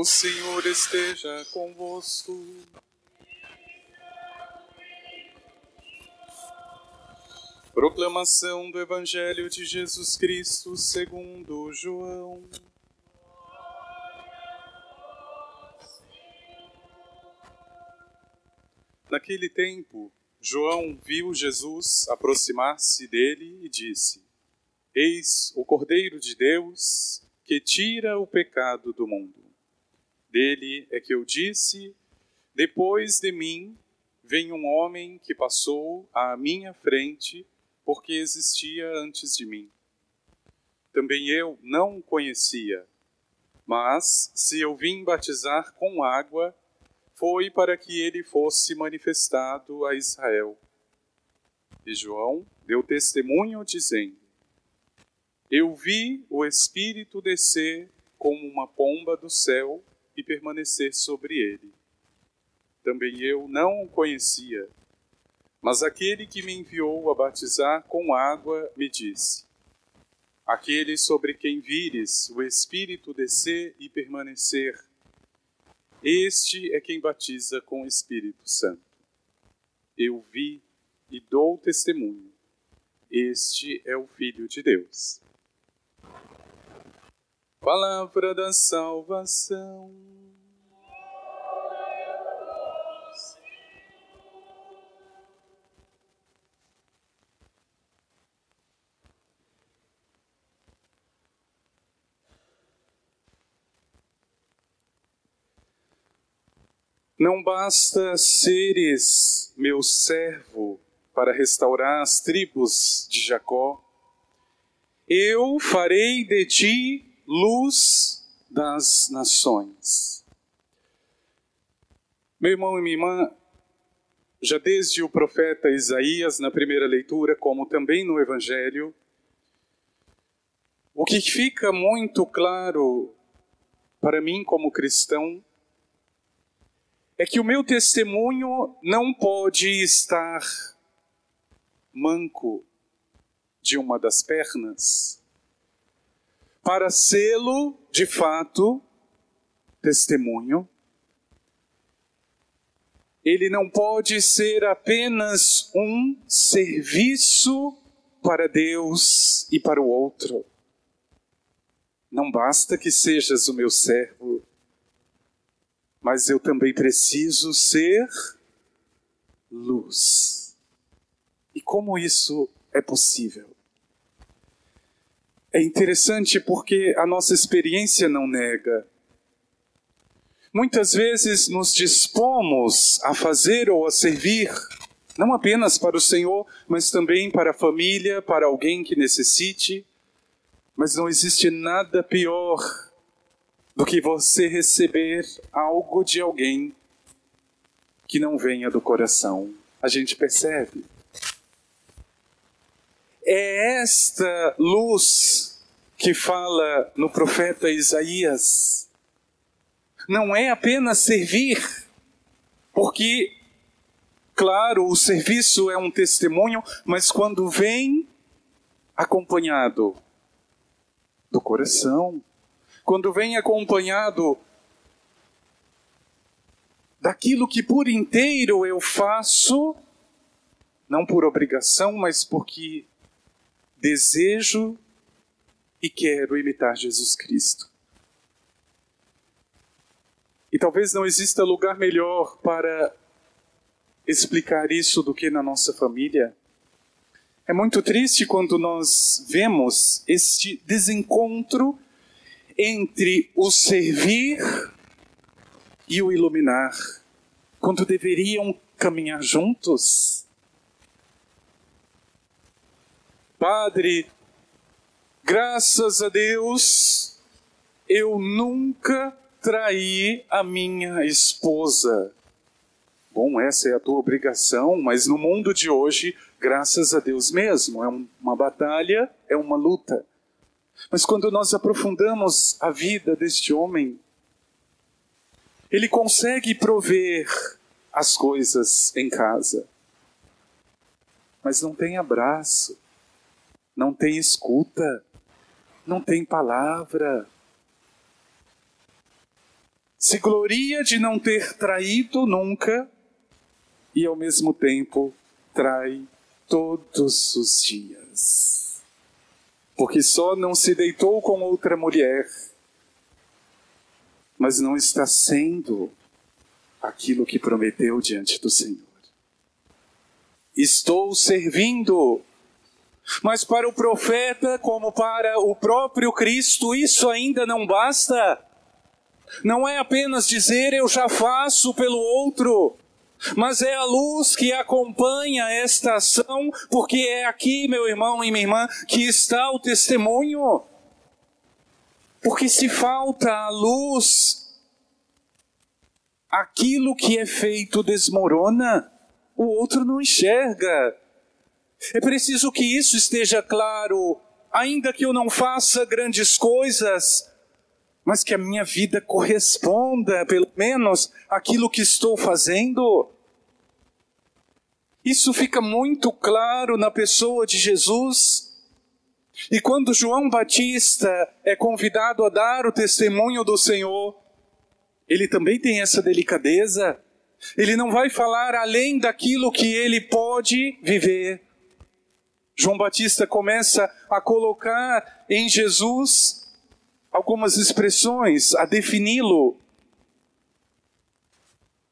O Senhor esteja convosco. Proclamação do Evangelho de Jesus Cristo segundo João. Naquele tempo, João viu Jesus aproximar-se dele e disse: Eis o Cordeiro de Deus que tira o pecado do mundo. Dele é que eu disse: Depois de mim vem um homem que passou à minha frente, porque existia antes de mim. Também eu não o conhecia, mas se eu vim batizar com água, foi para que ele fosse manifestado a Israel. E João deu testemunho dizendo: Eu vi o Espírito descer como uma pomba do céu e permanecer sobre ele. Também eu não o conhecia, mas aquele que me enviou a batizar com água me disse: Aquele sobre quem vires o Espírito descer e permanecer, este é quem batiza com o Espírito Santo. Eu vi e dou testemunho. Este é o Filho de Deus. Palavra da salvação. Não basta seres meu servo para restaurar as tribos de Jacó. Eu farei de ti luz das nações. Meu irmão e minha irmã, já desde o profeta Isaías, na primeira leitura, como também no Evangelho, o que fica muito claro para mim como cristão é que o meu testemunho não pode estar manco de uma das pernas. Para sê-lo, de fato, testemunho, ele não pode ser apenas um serviço para Deus e para o outro. Não basta que sejas o meu servo, mas eu também preciso ser luz. E como isso é possível? É interessante porque a nossa experiência não nega. Muitas vezes nos dispomos a fazer ou a servir, não apenas para o Senhor, mas também para a família, para alguém que necessite. Mas não existe nada pior do que você receber algo de alguém que não venha do coração. A gente percebe. É esta luz que fala no profeta Isaías. Não é apenas servir, porque, claro, o serviço é um testemunho, mas quando vem acompanhado do coração, quando vem acompanhado daquilo que por inteiro eu faço, não por obrigação, mas porque desejo e quero imitar Jesus Cristo. E talvez não exista lugar melhor para explicar isso do que na nossa família. É muito triste quando nós vemos este desencontro entre o servir e o iluminar, quando deveriam caminhar juntos. Padre, graças a Deus, eu nunca traí a minha esposa. Bom, essa é a tua obrigação, mas no mundo de hoje, graças a Deus mesmo, é uma batalha, é uma luta. Mas quando nós aprofundamos a vida deste homem, ele consegue prover as coisas em casa, mas não tem abraço, não tem escuta, não tem palavra. se gloria de não ter traído nunca e ao mesmo tempo trai todos os dias. Porque só não se deitou com outra mulher, mas não está sendo aquilo que prometeu diante do Senhor. Estou servindo. Mas para o profeta, como para o próprio Cristo, isso ainda não basta. Não é apenas dizer eu já faço pelo outro, mas é a luz que acompanha esta ação, porque é aqui, meu irmão e minha irmã, que está o testemunho. Porque se falta a luz, aquilo que é feito desmorona, o outro não enxerga. É preciso que isso esteja claro, ainda que eu não faça grandes coisas, mas que a minha vida corresponda, pelo menos, àquilo que estou fazendo. Isso fica muito claro na pessoa de Jesus. E quando João Batista é convidado a dar o testemunho do Senhor, ele também tem essa delicadeza. Ele não vai falar além daquilo que ele pode viver. João Batista começa a colocar em Jesus algumas expressões a defini-lo.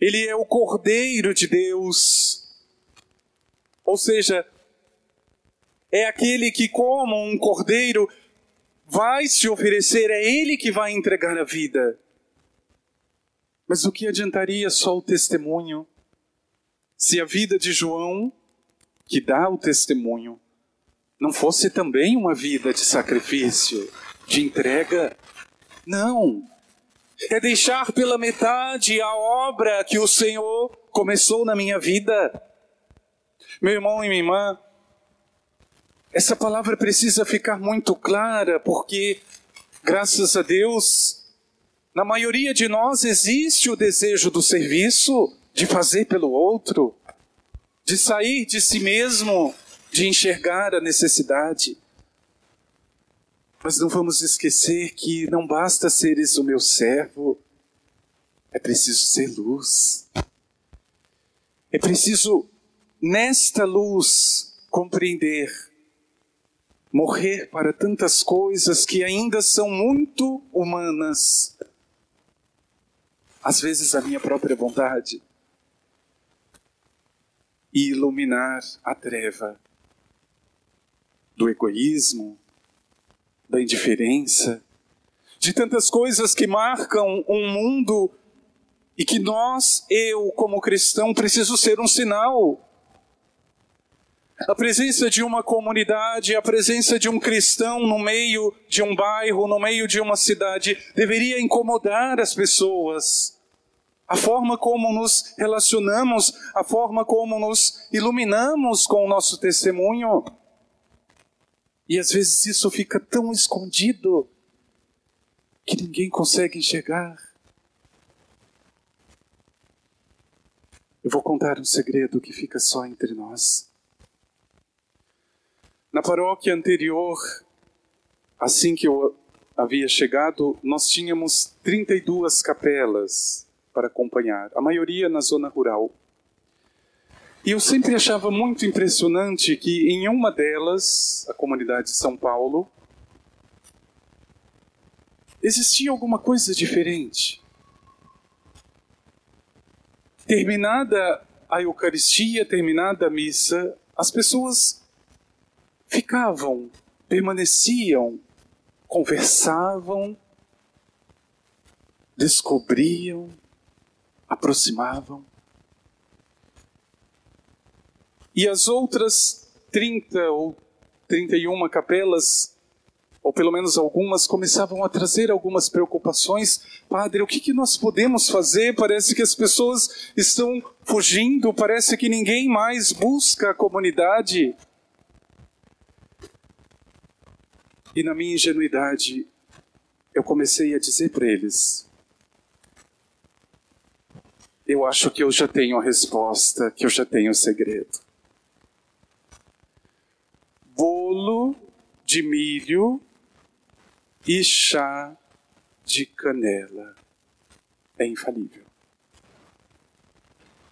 Ele é o Cordeiro de Deus. Ou seja, é aquele que, como um cordeiro, vai se oferecer, é ele que vai entregar a vida. Mas o que adiantaria só o testemunho se a vida de João, que dá o testemunho, não fosse também uma vida de sacrifício? de entrega. Não. É deixar pela metade a obra que o Senhor começou na minha vida. Meu irmão e minha irmã, essa palavra precisa ficar muito clara, porque, graças a Deus, na maioria de nós existe o desejo do serviço, de fazer pelo outro, de sair de si mesmo, de enxergar a necessidade. Mas não vamos esquecer que não basta seres o meu servo, é preciso ser luz. É preciso, nesta luz, compreender, morrer para tantas coisas que ainda são muito humanas. Às vezes a minha própria vontade. E iluminar a treva do egoísmo, da indiferença, de tantas coisas que marcam um mundo e que nós, eu como cristão, preciso ser um sinal. A presença de uma comunidade, a presença de um cristão no meio de um bairro, no meio de uma cidade, deveria incomodar as pessoas. A forma como nos relacionamos, a forma como nos iluminamos com o nosso testemunho. E às vezes isso fica tão escondido que ninguém consegue enxergar. Eu vou contar um segredo que fica só entre nós. Na paróquia anterior, assim que eu havia chegado, nós tínhamos 32 capelas para acompanhar, a maioria na zona rural. E eu sempre achava muito impressionante que em uma delas, a comunidade de São Paulo, existia alguma coisa diferente. Terminada a Eucaristia, terminada a missa, as pessoas ficavam, permaneciam, conversavam, descobriam, aproximavam. E as outras 30 ou 31 capelas, ou pelo menos algumas, começavam a trazer algumas preocupações. Padre, o que, que nós podemos fazer? Parece que as pessoas estão fugindo, parece que ninguém mais busca a comunidade. E na minha ingenuidade, eu comecei a dizer para eles: eu acho que eu já tenho a resposta, que eu já tenho o segredo bolo de milho e chá de canela. é infalível.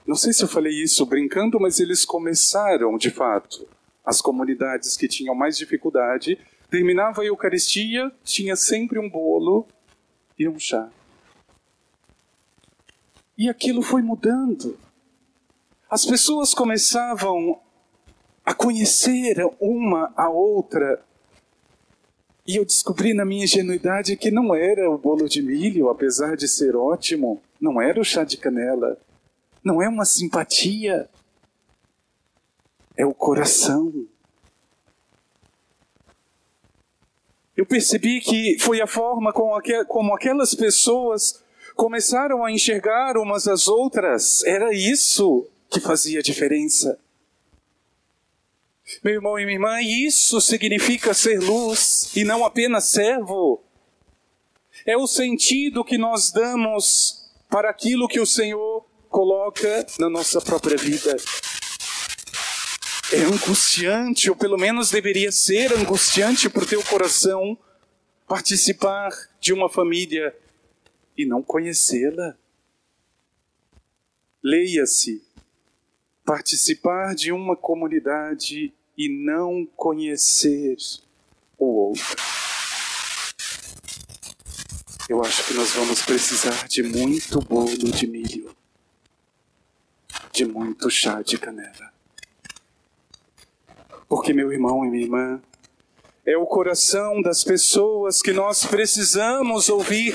Não sei se eu falei isso brincando, mas eles começaram, de fato, as comunidades que tinham mais dificuldade, terminava a Eucaristia, tinha sempre um bolo e um chá. E aquilo foi mudando. As pessoas começavam a conhecer uma a outra. E eu descobri na minha ingenuidade que não era o bolo de milho, apesar de ser ótimo, não era o chá de canela, não é uma simpatia, é o coração. Eu percebi que foi a forma como aquelas pessoas começaram a enxergar umas às outras. Era isso que fazia diferença. Meu irmão e minha irmã, isso significa ser luz e não apenas servo. É o sentido que nós damos para aquilo que o Senhor coloca na nossa própria vida. É angustiante, ou pelo menos deveria ser angustiante para o teu coração participar de uma família e não conhecê-la. Leia-se, participar de uma comunidade e não conhecer o outro. Eu acho que nós vamos precisar de muito bolo de milho de muito chá de canela. Porque, meu irmão e minha irmã, é o coração das pessoas que nós precisamos ouvir.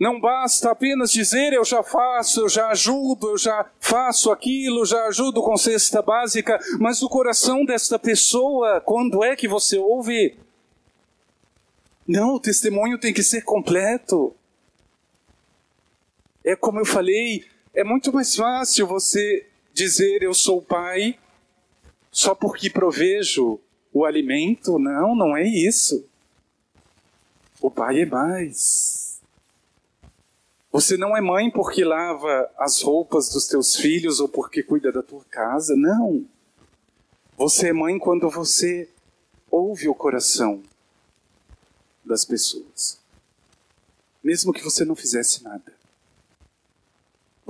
Não basta apenas dizer eu já faço, eu já ajudo, eu já faço aquilo, já ajudo com cesta básica, mas o coração desta pessoa, quando é que você ouve? Não, o testemunho tem que ser completo. É como eu falei, é muito mais fácil você dizer eu sou pai só porque provejo o alimento. Não, não é isso. O pai é mais. Você não é mãe porque lava as roupas dos teus filhos ou porque cuida da tua casa. Não. Você é mãe quando você ouve o coração das pessoas. Mesmo que você não fizesse nada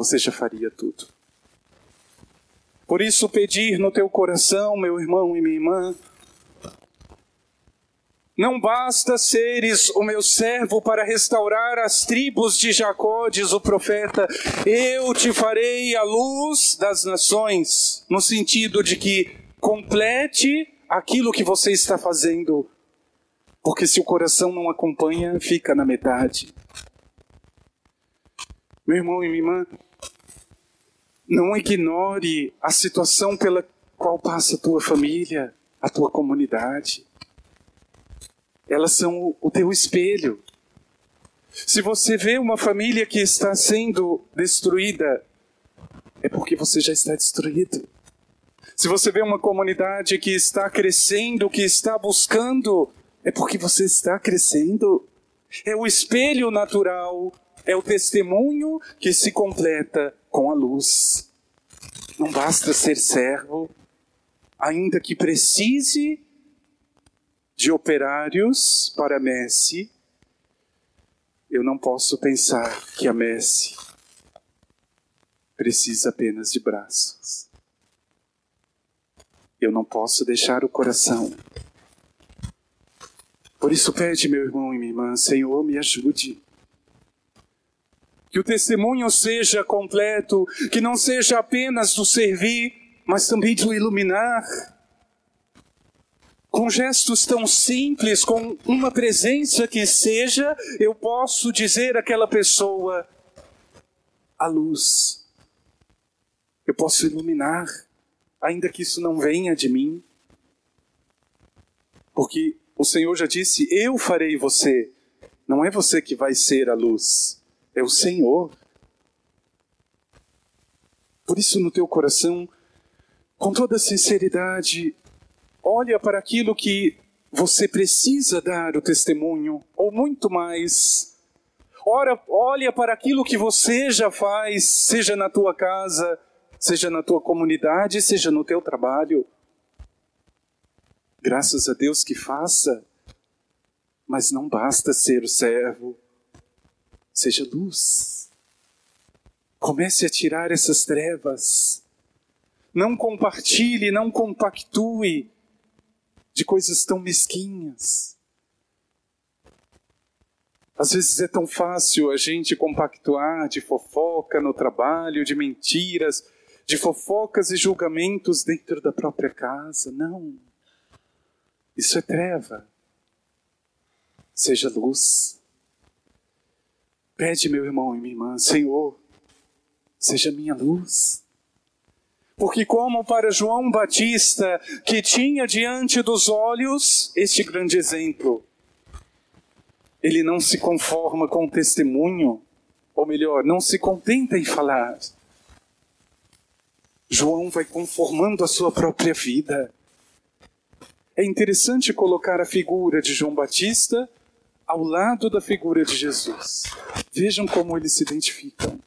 você já faria tudo. Por isso, pedir no teu coração, meu irmão e minha irmã, não basta seres o meu servo para restaurar as tribos de Jacó, diz o profeta, eu te farei a luz das nações, no sentido de que complete aquilo que você está fazendo, porque se o coração não acompanha, fica na metade. Meu irmão e minha irmã, não ignore a situação pela qual passa a tua família, a tua comunidade. Elas são o teu espelho. Se você vê uma família que está sendo destruída, é porque você já está destruído. Se você vê uma comunidade que está crescendo, que está buscando, é porque você está crescendo. É o espelho natural, é o testemunho que se completa com a luz. Não basta ser servo, ainda que precise de operários para a messe, eu não posso pensar que a messe precisa apenas de braços. Eu não posso deixar o coração. Por isso, pede, meu irmão e minha irmã, Senhor, me ajude que o testemunho seja completo, que não seja apenas do servir, mas também do iluminar. Com gestos tão simples, com uma presença que seja, eu posso dizer àquela pessoa: a luz. Eu posso iluminar, ainda que isso não venha de mim. Porque o Senhor já disse: Eu farei você. Não é você que vai ser a luz é o Senhor. Por isso, no teu coração, com toda sinceridade, olha para aquilo que você precisa dar o testemunho, ou muito mais. Ora, olha para aquilo que você já faz, seja na tua casa, seja na tua comunidade, seja no teu trabalho. Graças a Deus que faça, mas não basta ser o servo Seja luz. Comece a tirar essas trevas. Não compartilhe, não compactue de coisas tão mesquinhas. Às vezes é tão fácil a gente compactuar de fofoca no trabalho, de mentiras, de fofocas e julgamentos dentro da própria casa. Não. Isso é treva. Seja luz. Pede, meu irmão e minha irmã, Senhor, seja minha luz. Porque, como para João Batista, que tinha diante dos olhos este grande exemplo, ele não se conforma com o testemunho, ou melhor, não se contenta em falar. João vai conformando a sua própria vida. É interessante colocar a figura de João Batista ao lado da figura de Jesus. Vejam como eles se identificam.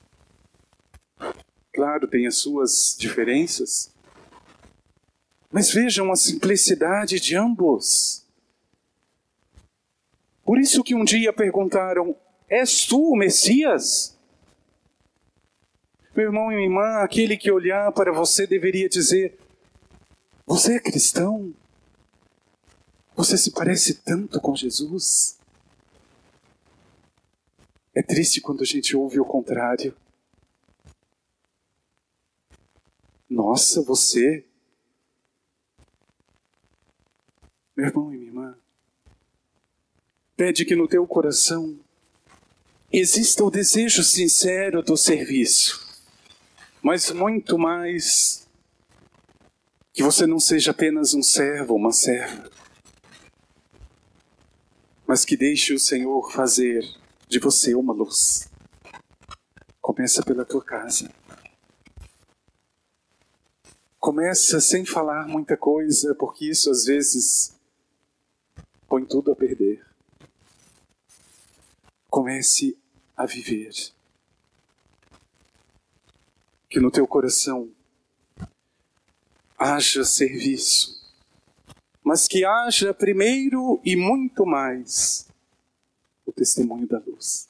Claro, tem as suas diferenças, mas vejam a simplicidade de ambos. Por isso que um dia perguntaram: És tu o Messias? Meu irmão e minha irmã, aquele que olhar para você deveria dizer: Você é cristão? Você se parece tanto com Jesus? É triste quando a gente ouve o contrário. Nossa, você. Meu irmão e minha irmã, pede que no teu coração exista o desejo sincero do serviço, mas muito mais que você não seja apenas um servo, uma serva, mas que deixe o Senhor fazer de você uma luz. Começa pela tua casa. Começa sem falar muita coisa, porque isso às vezes põe tudo a perder. Comece a viver. Que no teu coração haja serviço, mas que haja primeiro e muito mais o testemunho da luz.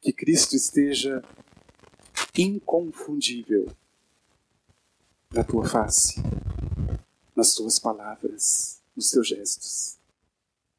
Que Cristo esteja inconfundível na tua face, nas tuas palavras, nos teus gestos.